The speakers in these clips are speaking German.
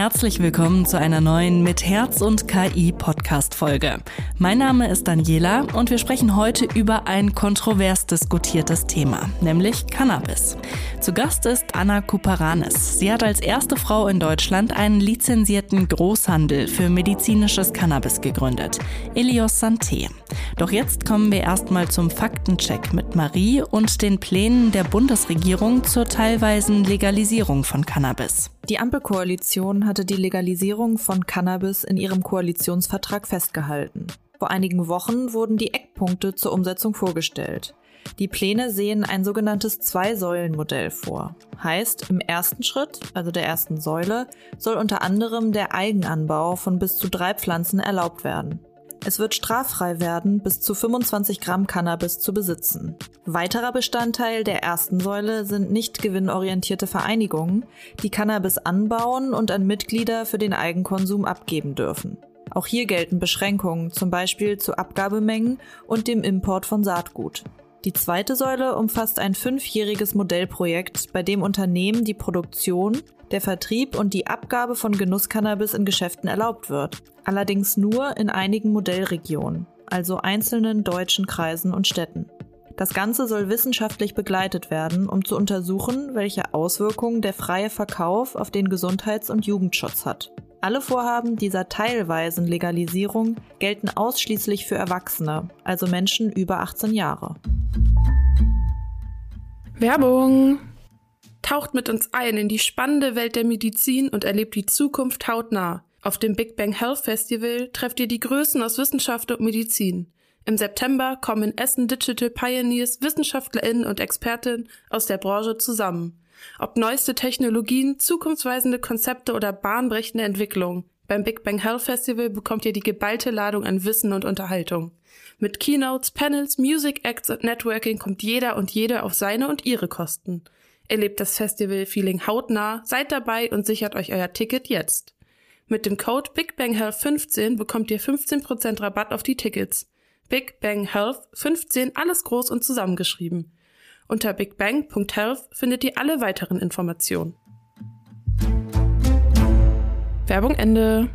Herzlich willkommen zu einer neuen Mit Herz und KI Podcast Folge. Mein Name ist Daniela und wir sprechen heute über ein kontrovers diskutiertes Thema, nämlich Cannabis. Zu Gast ist Anna Kuparanis. Sie hat als erste Frau in Deutschland einen lizenzierten Großhandel für medizinisches Cannabis gegründet, Elios Santé. Doch jetzt kommen wir erstmal zum Faktencheck mit Marie und den Plänen der Bundesregierung zur teilweisen Legalisierung von Cannabis. Die Ampelkoalition hatte die Legalisierung von Cannabis in ihrem Koalitionsvertrag festgehalten. Vor einigen Wochen wurden die Eckpunkte zur Umsetzung vorgestellt. Die Pläne sehen ein sogenanntes Zwei-Säulen-Modell vor. Heißt, im ersten Schritt, also der ersten Säule, soll unter anderem der Eigenanbau von bis zu drei Pflanzen erlaubt werden. Es wird straffrei werden, bis zu 25 Gramm Cannabis zu besitzen. Weiterer Bestandteil der ersten Säule sind nicht gewinnorientierte Vereinigungen, die Cannabis anbauen und an Mitglieder für den Eigenkonsum abgeben dürfen. Auch hier gelten Beschränkungen, zum Beispiel zu Abgabemengen und dem Import von Saatgut. Die zweite Säule umfasst ein fünfjähriges Modellprojekt, bei dem Unternehmen die Produktion, der Vertrieb und die Abgabe von Genusscannabis in Geschäften erlaubt wird. Allerdings nur in einigen Modellregionen, also einzelnen deutschen Kreisen und Städten. Das Ganze soll wissenschaftlich begleitet werden, um zu untersuchen, welche Auswirkungen der freie Verkauf auf den Gesundheits- und Jugendschutz hat. Alle Vorhaben dieser teilweisen Legalisierung gelten ausschließlich für Erwachsene, also Menschen über 18 Jahre. Werbung! Taucht mit uns ein in die spannende Welt der Medizin und erlebt die Zukunft hautnah. Auf dem Big Bang Health Festival trefft ihr die Größen aus Wissenschaft und Medizin. Im September kommen in Essen Digital Pioneers, WissenschaftlerInnen und Expertinnen aus der Branche zusammen. Ob neueste Technologien, zukunftsweisende Konzepte oder bahnbrechende Entwicklungen. Beim Big Bang Health Festival bekommt ihr die geballte Ladung an Wissen und Unterhaltung. Mit Keynotes, Panels, Music Acts und Networking kommt jeder und jede auf seine und ihre Kosten. Erlebt das Festival-Feeling hautnah, seid dabei und sichert euch euer Ticket jetzt. Mit dem Code BigBangHealth15 bekommt ihr 15% Rabatt auf die Tickets. Big Bang Health 15 alles groß und zusammengeschrieben. Unter bigbang.health findet ihr alle weiteren Informationen. Werbung Ende.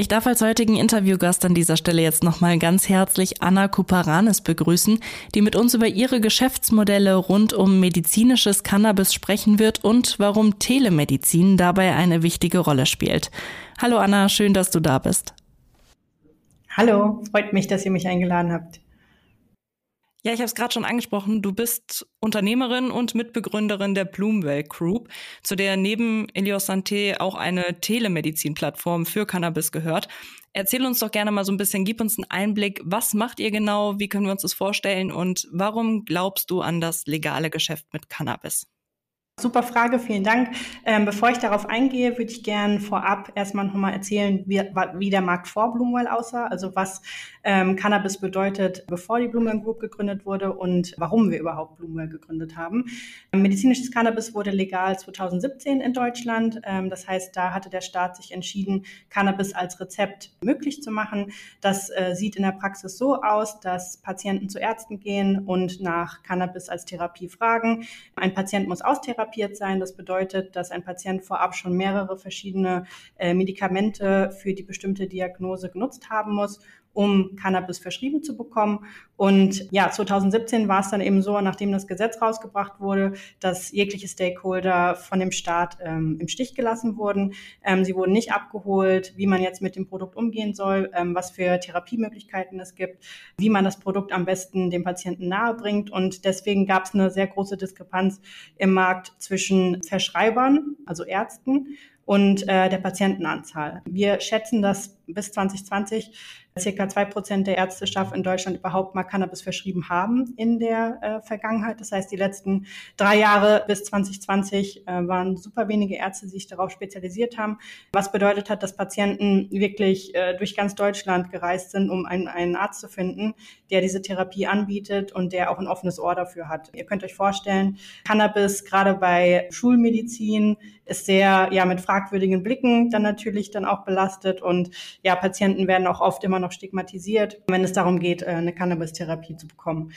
Ich darf als heutigen Interviewgast an dieser Stelle jetzt nochmal ganz herzlich Anna Kuparanis begrüßen, die mit uns über ihre Geschäftsmodelle rund um medizinisches Cannabis sprechen wird und warum Telemedizin dabei eine wichtige Rolle spielt. Hallo Anna, schön, dass du da bist. Hallo, freut mich, dass ihr mich eingeladen habt. Ja, ich habe es gerade schon angesprochen. Du bist Unternehmerin und Mitbegründerin der Bloomwell Group, zu der neben Elios Santé auch eine Telemedizin-Plattform für Cannabis gehört. Erzähl uns doch gerne mal so ein bisschen, gib uns einen Einblick. Was macht ihr genau? Wie können wir uns das vorstellen? Und warum glaubst du an das legale Geschäft mit Cannabis? Super Frage, vielen Dank. Ähm, bevor ich darauf eingehe, würde ich gerne vorab erstmal nochmal erzählen, wie, wie, der Markt vor Bloomwell aussah, also was ähm, Cannabis bedeutet, bevor die Bloomwell Group gegründet wurde und warum wir überhaupt Bloomwell gegründet haben. Medizinisches Cannabis wurde legal 2017 in Deutschland. Ähm, das heißt, da hatte der Staat sich entschieden, Cannabis als Rezept möglich zu machen. Das äh, sieht in der Praxis so aus, dass Patienten zu Ärzten gehen und nach Cannabis als Therapie fragen. Ein Patient muss austherapieren therapiert sein. Das bedeutet, dass ein Patient vorab schon mehrere verschiedene äh, Medikamente für die bestimmte Diagnose genutzt haben muss um Cannabis verschrieben zu bekommen. Und ja, 2017 war es dann eben so, nachdem das Gesetz rausgebracht wurde, dass jegliche Stakeholder von dem Staat ähm, im Stich gelassen wurden. Ähm, sie wurden nicht abgeholt, wie man jetzt mit dem Produkt umgehen soll, ähm, was für Therapiemöglichkeiten es gibt, wie man das Produkt am besten dem Patienten nahe bringt. Und deswegen gab es eine sehr große Diskrepanz im Markt zwischen Verschreibern, also Ärzten, und äh, der Patientenanzahl. Wir schätzen, dass bis 2020 circa zwei Prozent der Ärzteschaft in Deutschland überhaupt mal Cannabis verschrieben haben in der äh, Vergangenheit. Das heißt, die letzten drei Jahre bis 2020 äh, waren super wenige Ärzte, die sich darauf spezialisiert haben, was bedeutet hat, dass Patienten wirklich äh, durch ganz Deutschland gereist sind, um einen, einen Arzt zu finden, der diese Therapie anbietet und der auch ein offenes Ohr dafür hat. Ihr könnt euch vorstellen, Cannabis gerade bei Schulmedizin ist sehr ja mit fragwürdigen Blicken dann natürlich dann auch belastet und ja, Patienten werden auch oft immer noch stigmatisiert, wenn es darum geht, äh, eine Cannabis-Therapie zu bekommen.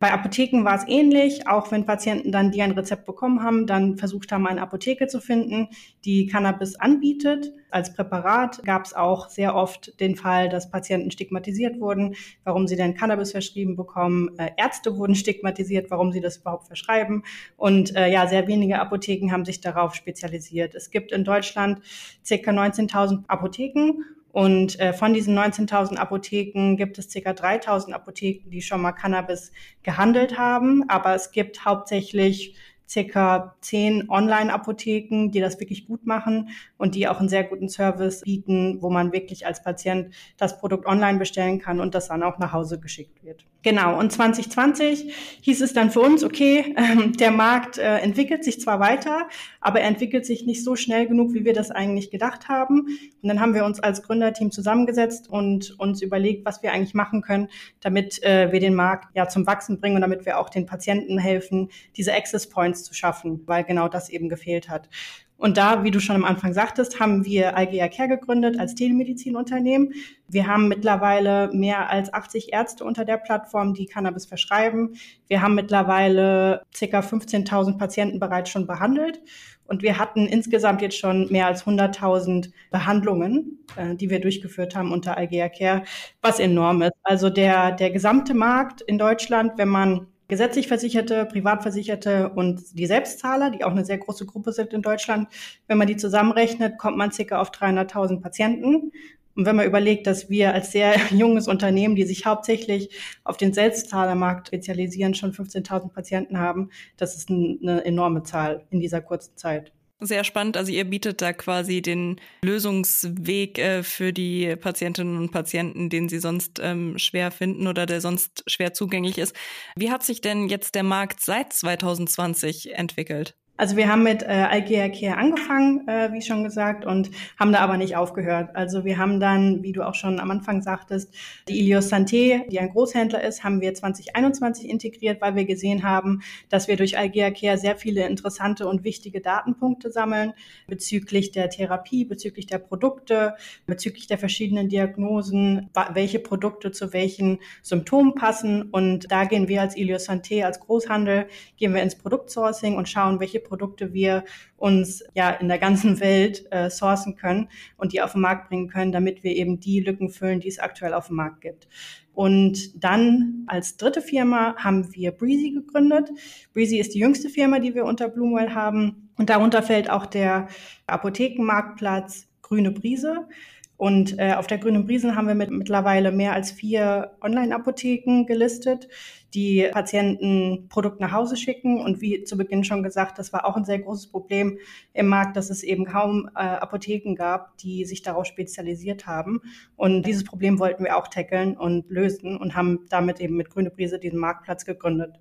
Bei Apotheken war es ähnlich, auch wenn Patienten dann, die ein Rezept bekommen haben, dann versucht haben, eine Apotheke zu finden, die Cannabis anbietet. Als Präparat gab es auch sehr oft den Fall, dass Patienten stigmatisiert wurden, warum sie denn Cannabis verschrieben bekommen. Äh, Ärzte wurden stigmatisiert, warum sie das überhaupt verschreiben. Und äh, ja, sehr wenige Apotheken haben sich darauf spezialisiert. Es gibt in Deutschland circa 19.000 Apotheken und äh, von diesen 19.000 Apotheken gibt es ca. 3.000 Apotheken, die schon mal Cannabis gehandelt haben. Aber es gibt hauptsächlich circa zehn Online-Apotheken, die das wirklich gut machen und die auch einen sehr guten Service bieten, wo man wirklich als Patient das Produkt online bestellen kann und das dann auch nach Hause geschickt wird. Genau, und 2020 hieß es dann für uns, okay, äh, der Markt äh, entwickelt sich zwar weiter, aber er entwickelt sich nicht so schnell genug, wie wir das eigentlich gedacht haben. Und dann haben wir uns als Gründerteam zusammengesetzt und uns überlegt, was wir eigentlich machen können, damit äh, wir den Markt ja zum Wachsen bringen und damit wir auch den Patienten helfen, diese Access Points zu schaffen, weil genau das eben gefehlt hat. Und da, wie du schon am Anfang sagtest, haben wir Algea Care gegründet als Telemedizinunternehmen. Wir haben mittlerweile mehr als 80 Ärzte unter der Plattform, die Cannabis verschreiben. Wir haben mittlerweile ca. 15.000 Patienten bereits schon behandelt. Und wir hatten insgesamt jetzt schon mehr als 100.000 Behandlungen, äh, die wir durchgeführt haben unter Algea Care, was enorm ist. Also der, der gesamte Markt in Deutschland, wenn man gesetzlich Versicherte, Privatversicherte und die Selbstzahler, die auch eine sehr große Gruppe sind in Deutschland. Wenn man die zusammenrechnet, kommt man circa auf 300.000 Patienten. Und wenn man überlegt, dass wir als sehr junges Unternehmen, die sich hauptsächlich auf den Selbstzahlermarkt spezialisieren, schon 15.000 Patienten haben, das ist eine enorme Zahl in dieser kurzen Zeit. Sehr spannend. Also ihr bietet da quasi den Lösungsweg äh, für die Patientinnen und Patienten, den sie sonst ähm, schwer finden oder der sonst schwer zugänglich ist. Wie hat sich denn jetzt der Markt seit 2020 entwickelt? Also wir haben mit äh, Algea Care angefangen, äh, wie schon gesagt, und haben da aber nicht aufgehört. Also wir haben dann, wie du auch schon am Anfang sagtest, die Ilios Santé, die ein Großhändler ist, haben wir 2021 integriert, weil wir gesehen haben, dass wir durch Algea Care sehr viele interessante und wichtige Datenpunkte sammeln bezüglich der Therapie, bezüglich der Produkte, bezüglich der verschiedenen Diagnosen, welche Produkte zu welchen Symptomen passen. Und da gehen wir als Ilios Santé, als Großhandel, gehen wir ins Produktsourcing und schauen, welche Produkte wir uns ja in der ganzen Welt äh, sourcen können und die auf den Markt bringen können, damit wir eben die Lücken füllen, die es aktuell auf dem Markt gibt. Und dann als dritte Firma haben wir Breezy gegründet. Breezy ist die jüngste Firma, die wir unter Bloomwell haben. Und darunter fällt auch der Apothekenmarktplatz Grüne Brise. Und äh, auf der Grünen Briesen haben wir mit mittlerweile mehr als vier Online-Apotheken gelistet, die Patienten Produkt nach Hause schicken. Und wie zu Beginn schon gesagt, das war auch ein sehr großes Problem im Markt, dass es eben kaum äh, Apotheken gab, die sich darauf spezialisiert haben. Und dieses Problem wollten wir auch tackeln und lösen und haben damit eben mit Grüne Brise diesen Marktplatz gegründet.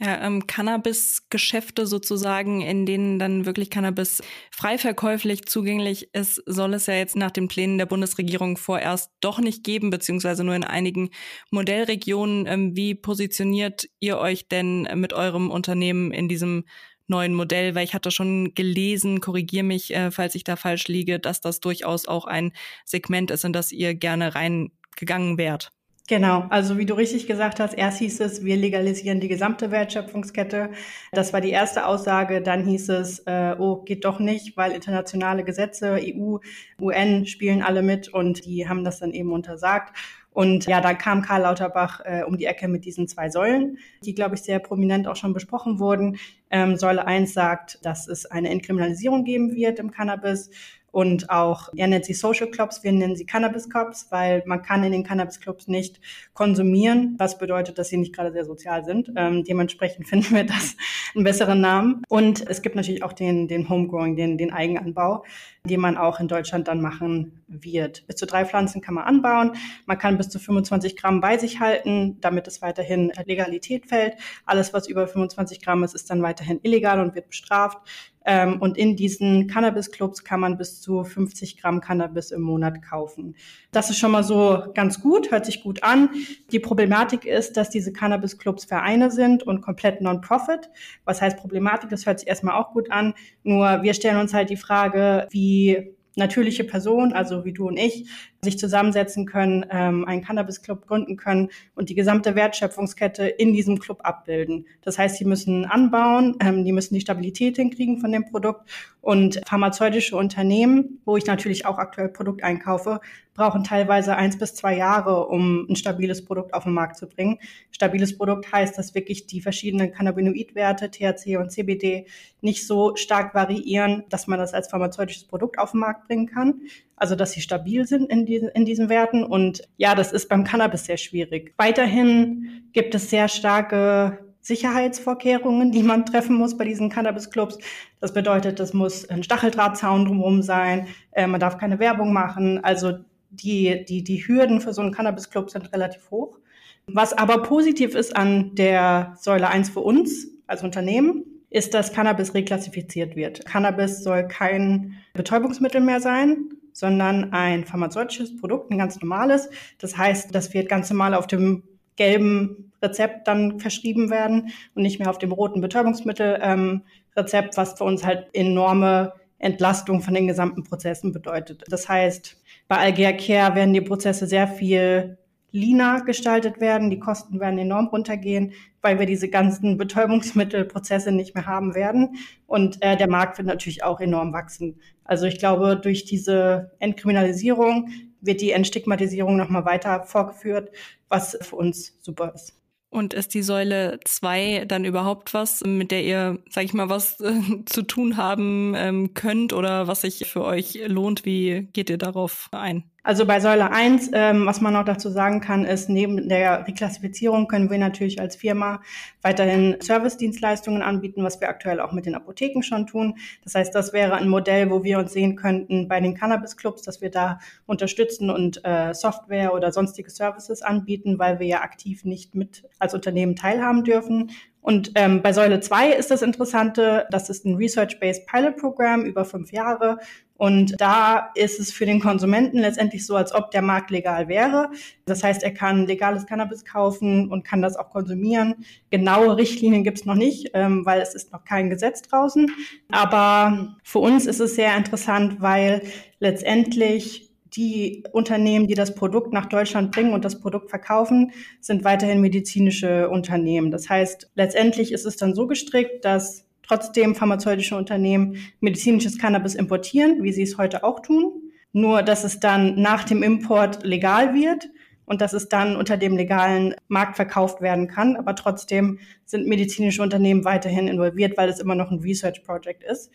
Ja, ähm, Cannabis-Geschäfte sozusagen, in denen dann wirklich Cannabis frei verkäuflich zugänglich ist, soll es ja jetzt nach den Plänen der Bundesregierung vorerst doch nicht geben, beziehungsweise nur in einigen Modellregionen. Ähm, wie positioniert ihr euch denn mit eurem Unternehmen in diesem neuen Modell? Weil ich hatte schon gelesen, korrigier mich, äh, falls ich da falsch liege, dass das durchaus auch ein Segment ist, in das ihr gerne reingegangen wärt. Genau, also wie du richtig gesagt hast, erst hieß es, wir legalisieren die gesamte Wertschöpfungskette. Das war die erste Aussage. Dann hieß es, äh, oh, geht doch nicht, weil internationale Gesetze, EU, UN spielen alle mit und die haben das dann eben untersagt. Und ja, da kam Karl Lauterbach äh, um die Ecke mit diesen zwei Säulen, die, glaube ich, sehr prominent auch schon besprochen wurden. Ähm, Säule 1 sagt, dass es eine Entkriminalisierung geben wird im Cannabis und auch, er nennt sie Social Clubs, wir nennen sie Cannabis Clubs, weil man kann in den Cannabis Clubs nicht konsumieren, was bedeutet, dass sie nicht gerade sehr sozial sind. Ähm, dementsprechend finden wir das einen besseren Namen. Und es gibt natürlich auch den, den Homegrowing, den, den Eigenanbau, den man auch in Deutschland dann machen wird. Bis zu drei Pflanzen kann man anbauen. Man kann bis zu 25 Gramm bei sich halten, damit es weiterhin Legalität fällt. Alles, was über 25 Gramm ist, ist dann weiterhin illegal und wird bestraft. Ähm, und in diesen Cannabis-Clubs kann man bis zu 50 Gramm Cannabis im Monat kaufen. Das ist schon mal so ganz gut, hört sich gut an. Die Problematik ist, dass diese Cannabis-Clubs Vereine sind und komplett Non-Profit. Was heißt Problematik? Das hört sich erstmal auch gut an. Nur wir stellen uns halt die Frage, wie natürliche Personen, also wie du und ich, sich zusammensetzen können, ähm, einen Cannabis-Club gründen können und die gesamte Wertschöpfungskette in diesem Club abbilden. Das heißt, sie müssen anbauen, ähm, die müssen die Stabilität hinkriegen von dem Produkt und pharmazeutische Unternehmen, wo ich natürlich auch aktuell Produkt einkaufe, brauchen teilweise eins bis zwei Jahre, um ein stabiles Produkt auf den Markt zu bringen. Stabiles Produkt heißt, dass wirklich die verschiedenen Cannabinoidwerte, THC und CBD, nicht so stark variieren, dass man das als pharmazeutisches Produkt auf den Markt bringen kann. Also, dass sie stabil sind in diesen, in diesen Werten. Und ja, das ist beim Cannabis sehr schwierig. Weiterhin gibt es sehr starke Sicherheitsvorkehrungen, die man treffen muss bei diesen Cannabis-Clubs. Das bedeutet, es muss ein Stacheldrahtzaun drumherum sein, äh, man darf keine Werbung machen. Also die, die, die Hürden für so einen Cannabis-Club sind relativ hoch. Was aber positiv ist an der Säule 1 für uns als Unternehmen, ist, dass Cannabis reklassifiziert wird. Cannabis soll kein Betäubungsmittel mehr sein, sondern ein pharmazeutisches Produkt, ein ganz normales. Das heißt, das wird ganz normal auf dem gelben Rezept dann verschrieben werden und nicht mehr auf dem roten Betäubungsmittel-Rezept, ähm, was für uns halt enorme Entlastung von den gesamten Prozessen bedeutet. Das heißt, bei Algea Care werden die Prozesse sehr viel leaner gestaltet werden, die Kosten werden enorm runtergehen, weil wir diese ganzen Betäubungsmittelprozesse nicht mehr haben werden. Und äh, der Markt wird natürlich auch enorm wachsen. Also ich glaube, durch diese Entkriminalisierung wird die Entstigmatisierung nochmal weiter vorgeführt, was für uns super ist. Und ist die Säule 2 dann überhaupt was, mit der ihr, sag ich mal, was äh, zu tun haben ähm, könnt oder was sich für euch lohnt? Wie geht ihr darauf ein? Also bei Säule 1, ähm, was man noch dazu sagen kann, ist, neben der Reklassifizierung können wir natürlich als Firma weiterhin Service-Dienstleistungen anbieten, was wir aktuell auch mit den Apotheken schon tun. Das heißt, das wäre ein Modell, wo wir uns sehen könnten bei den Cannabis-Clubs, dass wir da unterstützen und äh, Software oder sonstige Services anbieten, weil wir ja aktiv nicht mit als Unternehmen teilhaben dürfen. Und ähm, bei Säule 2 ist das Interessante, das ist ein Research-Based Pilot Program über fünf Jahre. Und da ist es für den Konsumenten letztendlich so, als ob der Markt legal wäre. Das heißt, er kann legales Cannabis kaufen und kann das auch konsumieren. Genaue Richtlinien gibt es noch nicht, ähm, weil es ist noch kein Gesetz draußen. Aber für uns ist es sehr interessant, weil letztendlich die Unternehmen, die das Produkt nach Deutschland bringen und das Produkt verkaufen, sind weiterhin medizinische Unternehmen. Das heißt, letztendlich ist es dann so gestrickt, dass trotzdem pharmazeutische Unternehmen medizinisches Cannabis importieren, wie sie es heute auch tun. Nur, dass es dann nach dem Import legal wird und dass es dann unter dem legalen Markt verkauft werden kann. Aber trotzdem sind medizinische Unternehmen weiterhin involviert, weil es immer noch ein Research Project ist.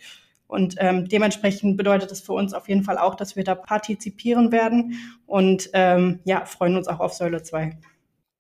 Und ähm, dementsprechend bedeutet es für uns auf jeden Fall auch, dass wir da partizipieren werden und ähm, ja, freuen uns auch auf Säule 2.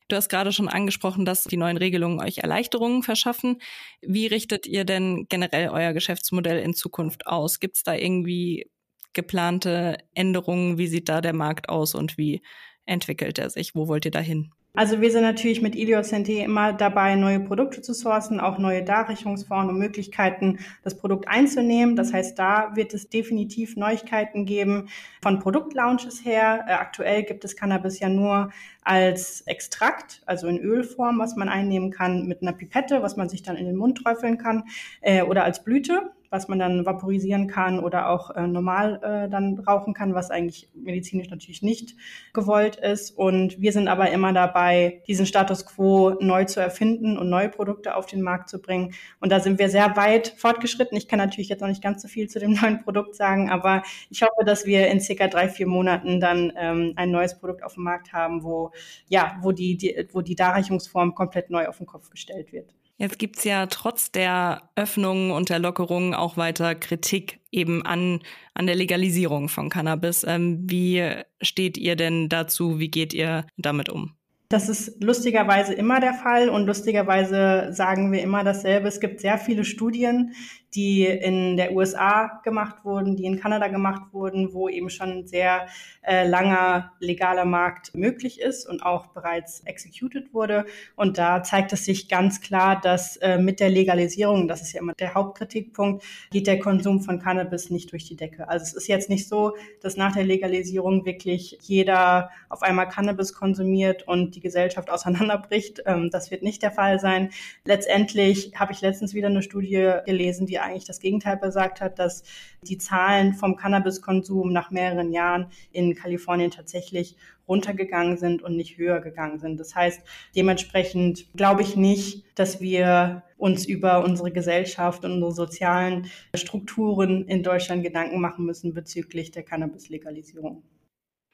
Du hast gerade schon angesprochen, dass die neuen Regelungen euch Erleichterungen verschaffen. Wie richtet ihr denn generell euer Geschäftsmodell in Zukunft aus? Gibt es da irgendwie geplante Änderungen? Wie sieht da der Markt aus und wie entwickelt er sich? Wo wollt ihr da hin? Also wir sind natürlich mit Iliocente immer dabei, neue Produkte zu sourcen, auch neue Darreichungsformen und Möglichkeiten, das Produkt einzunehmen. Das heißt, da wird es definitiv Neuigkeiten geben von Produktlaunches her. Äh, aktuell gibt es Cannabis ja nur als Extrakt, also in Ölform, was man einnehmen kann mit einer Pipette, was man sich dann in den Mund träufeln kann, äh, oder als Blüte was man dann vaporisieren kann oder auch äh, normal äh, dann rauchen kann, was eigentlich medizinisch natürlich nicht gewollt ist. Und wir sind aber immer dabei, diesen Status quo neu zu erfinden und neue Produkte auf den Markt zu bringen. Und da sind wir sehr weit fortgeschritten. Ich kann natürlich jetzt noch nicht ganz so viel zu dem neuen Produkt sagen, aber ich hoffe, dass wir in circa drei, vier Monaten dann ähm, ein neues Produkt auf dem Markt haben, wo, ja, wo die, die, wo die Darreichungsform komplett neu auf den Kopf gestellt wird. Jetzt gibt's ja trotz der Öffnungen und der Lockerungen auch weiter Kritik eben an, an der Legalisierung von Cannabis. Ähm, wie steht ihr denn dazu? Wie geht ihr damit um? Das ist lustigerweise immer der Fall und lustigerweise sagen wir immer dasselbe. Es gibt sehr viele Studien, die in der USA gemacht wurden, die in Kanada gemacht wurden, wo eben schon sehr äh, langer legaler Markt möglich ist und auch bereits executed wurde. Und da zeigt es sich ganz klar, dass äh, mit der Legalisierung, das ist ja immer der Hauptkritikpunkt, geht der Konsum von Cannabis nicht durch die Decke. Also es ist jetzt nicht so, dass nach der Legalisierung wirklich jeder auf einmal Cannabis konsumiert und die Gesellschaft auseinanderbricht. Ähm, das wird nicht der Fall sein. Letztendlich habe ich letztens wieder eine Studie gelesen, die eigentlich das Gegenteil besagt hat, dass die Zahlen vom Cannabiskonsum nach mehreren Jahren in Kalifornien tatsächlich runtergegangen sind und nicht höher gegangen sind. Das heißt, dementsprechend glaube ich nicht, dass wir uns über unsere Gesellschaft und unsere sozialen Strukturen in Deutschland Gedanken machen müssen bezüglich der Cannabis-Legalisierung.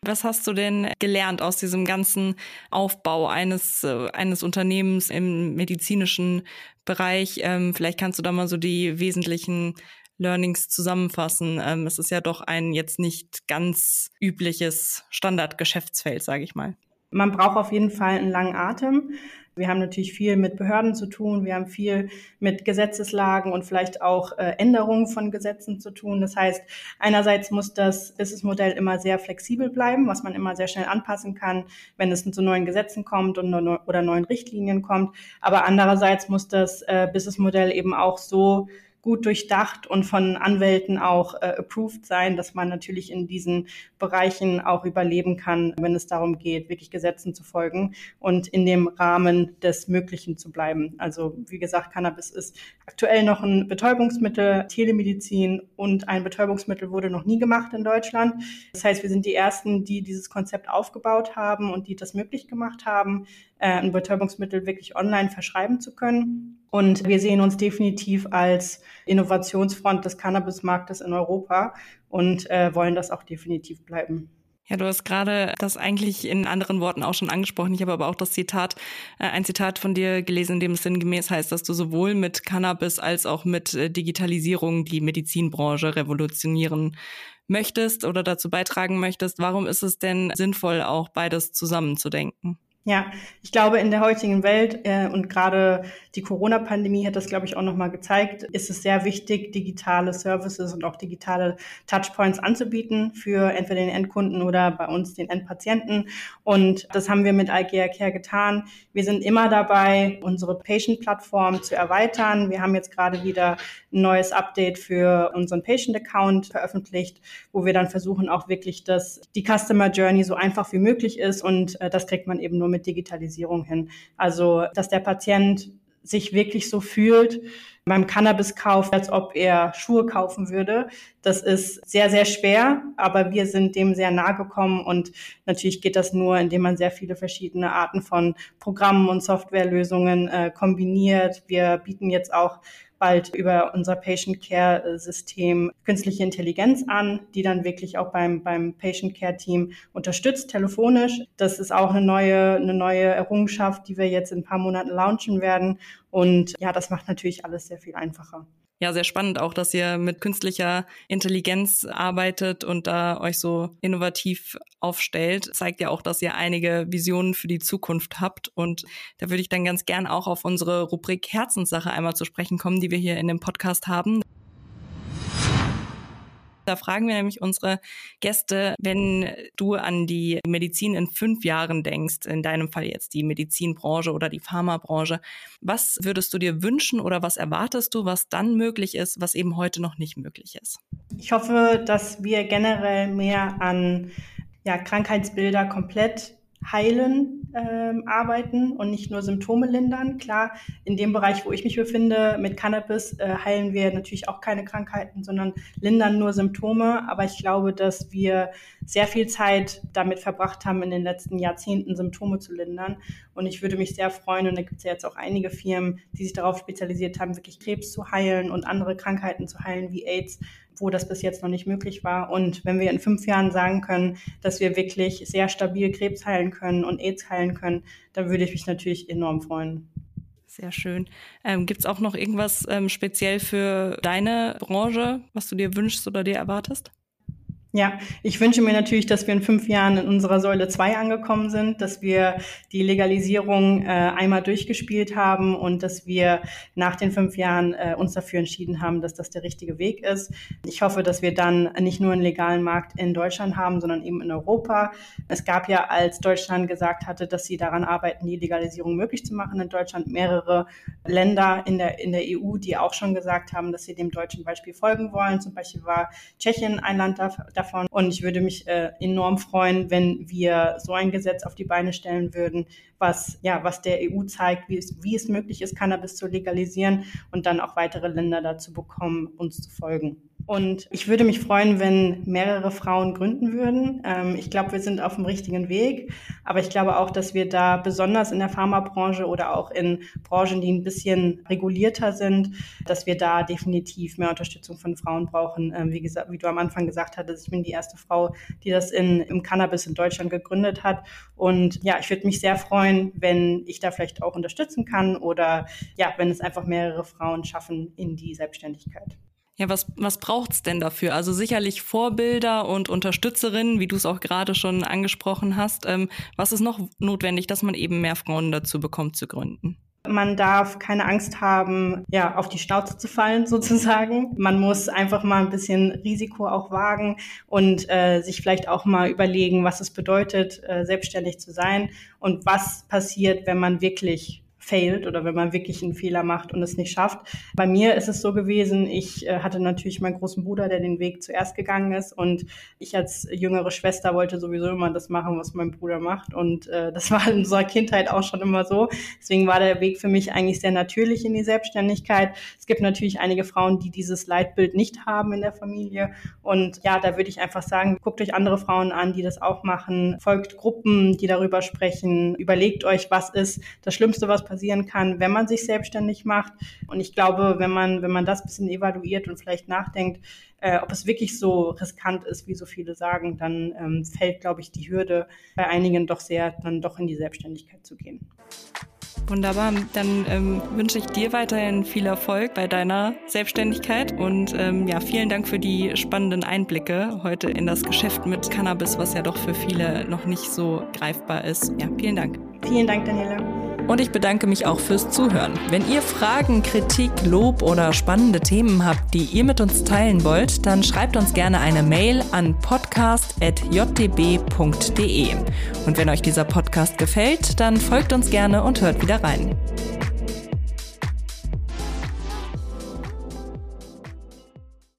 Was hast du denn gelernt aus diesem ganzen Aufbau eines, äh, eines Unternehmens im medizinischen Bereich? Ähm, vielleicht kannst du da mal so die wesentlichen Learnings zusammenfassen. Ähm, es ist ja doch ein jetzt nicht ganz übliches Standardgeschäftsfeld, sage ich mal. Man braucht auf jeden Fall einen langen Atem. Wir haben natürlich viel mit Behörden zu tun. Wir haben viel mit Gesetzeslagen und vielleicht auch äh, Änderungen von Gesetzen zu tun. Das heißt, einerseits muss das Businessmodell immer sehr flexibel bleiben, was man immer sehr schnell anpassen kann, wenn es zu neuen Gesetzen kommt und oder neuen Richtlinien kommt. Aber andererseits muss das äh, Businessmodell eben auch so gut durchdacht und von Anwälten auch äh, approved sein, dass man natürlich in diesen Bereichen auch überleben kann, wenn es darum geht, wirklich Gesetzen zu folgen und in dem Rahmen des Möglichen zu bleiben. Also wie gesagt, Cannabis ist aktuell noch ein Betäubungsmittel, Telemedizin und ein Betäubungsmittel wurde noch nie gemacht in Deutschland. Das heißt, wir sind die Ersten, die dieses Konzept aufgebaut haben und die das möglich gemacht haben, ein Betäubungsmittel wirklich online verschreiben zu können. Und wir sehen uns definitiv als Innovationsfront des Cannabismarktes in Europa und äh, wollen das auch definitiv bleiben. Ja, du hast gerade das eigentlich in anderen Worten auch schon angesprochen. Ich habe aber auch das Zitat, äh, ein Zitat von dir gelesen, in dem es sinngemäß heißt, dass du sowohl mit Cannabis als auch mit äh, Digitalisierung die Medizinbranche revolutionieren möchtest oder dazu beitragen möchtest. Warum ist es denn sinnvoll, auch beides zusammenzudenken? Ja, ich glaube, in der heutigen Welt äh, und gerade die Corona-Pandemie hat das, glaube ich, auch nochmal gezeigt, ist es sehr wichtig, digitale Services und auch digitale Touchpoints anzubieten für entweder den Endkunden oder bei uns den Endpatienten. Und das haben wir mit IKEA Care getan. Wir sind immer dabei, unsere Patient-Plattform zu erweitern. Wir haben jetzt gerade wieder ein neues Update für unseren Patient-Account veröffentlicht, wo wir dann versuchen, auch wirklich, dass die Customer Journey so einfach wie möglich ist. Und äh, das kriegt man eben nur mit mit Digitalisierung hin. Also, dass der Patient sich wirklich so fühlt beim Cannabiskauf, als ob er Schuhe kaufen würde. Das ist sehr, sehr schwer, aber wir sind dem sehr nahe gekommen und natürlich geht das nur, indem man sehr viele verschiedene Arten von Programmen und Softwarelösungen äh, kombiniert. Wir bieten jetzt auch bald über unser Patient Care System künstliche Intelligenz an, die dann wirklich auch beim, beim Patient Care Team unterstützt, telefonisch. Das ist auch eine neue, eine neue Errungenschaft, die wir jetzt in ein paar Monaten launchen werden. Und ja, das macht natürlich alles sehr viel einfacher ja sehr spannend auch, dass ihr mit künstlicher Intelligenz arbeitet und da euch so innovativ aufstellt. Zeigt ja auch, dass ihr einige Visionen für die Zukunft habt. Und da würde ich dann ganz gern auch auf unsere Rubrik Herzenssache einmal zu sprechen kommen, die wir hier in dem Podcast haben. Da fragen wir nämlich unsere Gäste, wenn du an die Medizin in fünf Jahren denkst, in deinem Fall jetzt die Medizinbranche oder die Pharmabranche, was würdest du dir wünschen oder was erwartest du, was dann möglich ist, was eben heute noch nicht möglich ist? Ich hoffe, dass wir generell mehr an ja, Krankheitsbilder komplett heilen ähm, arbeiten und nicht nur Symptome lindern. Klar, in dem Bereich, wo ich mich befinde, mit Cannabis äh, heilen wir natürlich auch keine Krankheiten, sondern lindern nur Symptome. Aber ich glaube, dass wir sehr viel Zeit damit verbracht haben, in den letzten Jahrzehnten Symptome zu lindern. Und ich würde mich sehr freuen, und da gibt es ja jetzt auch einige Firmen, die sich darauf spezialisiert haben, wirklich Krebs zu heilen und andere Krankheiten zu heilen wie AIDS, wo das bis jetzt noch nicht möglich war. Und wenn wir in fünf Jahren sagen können, dass wir wirklich sehr stabil Krebs heilen können und AIDS heilen können, dann würde ich mich natürlich enorm freuen. Sehr schön. Ähm, Gibt es auch noch irgendwas ähm, speziell für deine Branche, was du dir wünschst oder dir erwartest? Ja, ich wünsche mir natürlich, dass wir in fünf Jahren in unserer Säule zwei angekommen sind, dass wir die Legalisierung äh, einmal durchgespielt haben und dass wir nach den fünf Jahren äh, uns dafür entschieden haben, dass das der richtige Weg ist. Ich hoffe, dass wir dann nicht nur einen legalen Markt in Deutschland haben, sondern eben in Europa. Es gab ja, als Deutschland gesagt hatte, dass sie daran arbeiten, die Legalisierung möglich zu machen, in Deutschland mehrere Länder in der, in der EU, die auch schon gesagt haben, dass sie dem deutschen Beispiel folgen wollen. Zum Beispiel war Tschechien ein Land dafür davon. Und ich würde mich äh, enorm freuen, wenn wir so ein Gesetz auf die Beine stellen würden, was, ja, was der EU zeigt, wie es, wie es möglich ist, Cannabis zu legalisieren und dann auch weitere Länder dazu bekommen, uns zu folgen. Und ich würde mich freuen, wenn mehrere Frauen gründen würden. Ähm, ich glaube, wir sind auf dem richtigen Weg. Aber ich glaube auch, dass wir da besonders in der Pharmabranche oder auch in Branchen, die ein bisschen regulierter sind, dass wir da definitiv mehr Unterstützung von Frauen brauchen. Ähm, wie gesagt, wie du am Anfang gesagt hattest, ich bin die erste Frau, die das in, im Cannabis in Deutschland gegründet hat. Und ja, ich würde mich sehr freuen, wenn ich da vielleicht auch unterstützen kann oder ja, wenn es einfach mehrere Frauen schaffen in die Selbstständigkeit. Ja, was, was braucht's denn dafür? Also sicherlich Vorbilder und Unterstützerinnen, wie du es auch gerade schon angesprochen hast. Ähm, was ist noch notwendig, dass man eben mehr Frauen dazu bekommt zu gründen? Man darf keine Angst haben, ja, auf die Schnauze zu fallen sozusagen. Man muss einfach mal ein bisschen Risiko auch wagen und äh, sich vielleicht auch mal überlegen, was es bedeutet, äh, selbstständig zu sein und was passiert, wenn man wirklich failed oder wenn man wirklich einen Fehler macht und es nicht schafft. Bei mir ist es so gewesen, ich äh, hatte natürlich meinen großen Bruder, der den Weg zuerst gegangen ist und ich als jüngere Schwester wollte sowieso immer das machen, was mein Bruder macht und äh, das war in unserer Kindheit auch schon immer so. Deswegen war der Weg für mich eigentlich sehr natürlich in die Selbstständigkeit. Es gibt natürlich einige Frauen, die dieses Leitbild nicht haben in der Familie und ja, da würde ich einfach sagen, guckt euch andere Frauen an, die das auch machen, folgt Gruppen, die darüber sprechen, überlegt euch, was ist das Schlimmste, was passiert passieren kann, wenn man sich selbstständig macht. Und ich glaube, wenn man, wenn man das ein bisschen evaluiert und vielleicht nachdenkt, äh, ob es wirklich so riskant ist, wie so viele sagen, dann ähm, fällt, glaube ich, die Hürde bei einigen doch sehr, dann doch in die Selbstständigkeit zu gehen. Wunderbar. Dann ähm, wünsche ich dir weiterhin viel Erfolg bei deiner Selbstständigkeit und ähm, ja, vielen Dank für die spannenden Einblicke heute in das Geschäft mit Cannabis, was ja doch für viele noch nicht so greifbar ist. Ja, vielen Dank. Vielen Dank, Daniela. Und ich bedanke mich auch fürs Zuhören. Wenn ihr Fragen, Kritik, Lob oder spannende Themen habt, die ihr mit uns teilen wollt, dann schreibt uns gerne eine Mail an podcast.jdb.de. Und wenn euch dieser Podcast gefällt, dann folgt uns gerne und hört wieder rein.